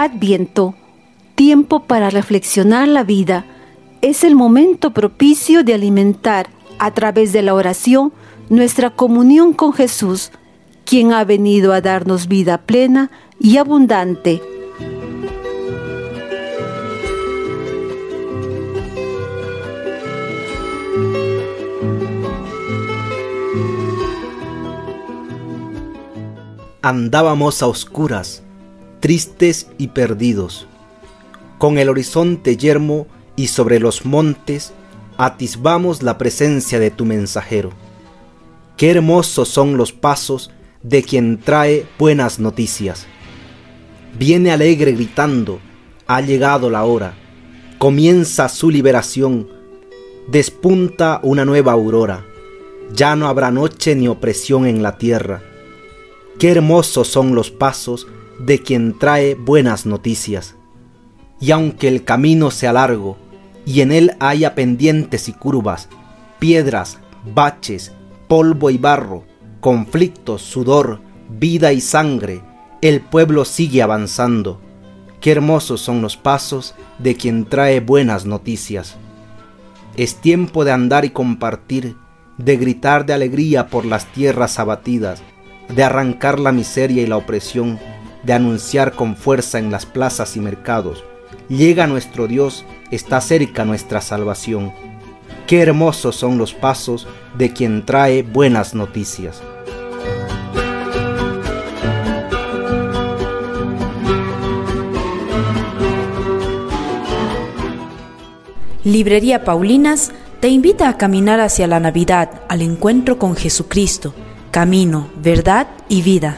Adviento, tiempo para reflexionar la vida, es el momento propicio de alimentar a través de la oración nuestra comunión con Jesús, quien ha venido a darnos vida plena y abundante. Andábamos a oscuras, tristes y perdidos, con el horizonte yermo y sobre los montes atisbamos la presencia de tu mensajero. Qué hermosos son los pasos de quien trae buenas noticias. Viene alegre gritando, ha llegado la hora, comienza su liberación, despunta una nueva aurora, ya no habrá noche ni opresión en la tierra Qué hermosos son los pasos de quien trae buenas noticias. Y aunque el camino sea largo, y en él haya pendientes y curvas, piedras, baches, polvo y barro, conflictos, sudor, vida y sangre, el pueblo sigue avanzando. Qué hermosos son los pasos de quien trae buenas noticias. Es tiempo de andar y compartir, de gritar de alegría por las tierras abatidas, de arrancar la miseria y la opresión, de anunciar con fuerza en las plazas y mercados. Llega nuestro Dios, está cerca nuestra salvación. Qué hermosos son los pasos de quien trae buenas noticias. Librería Paulinas te invita a caminar hacia la Navidad, al encuentro con Jesucristo camino, verdad y vida.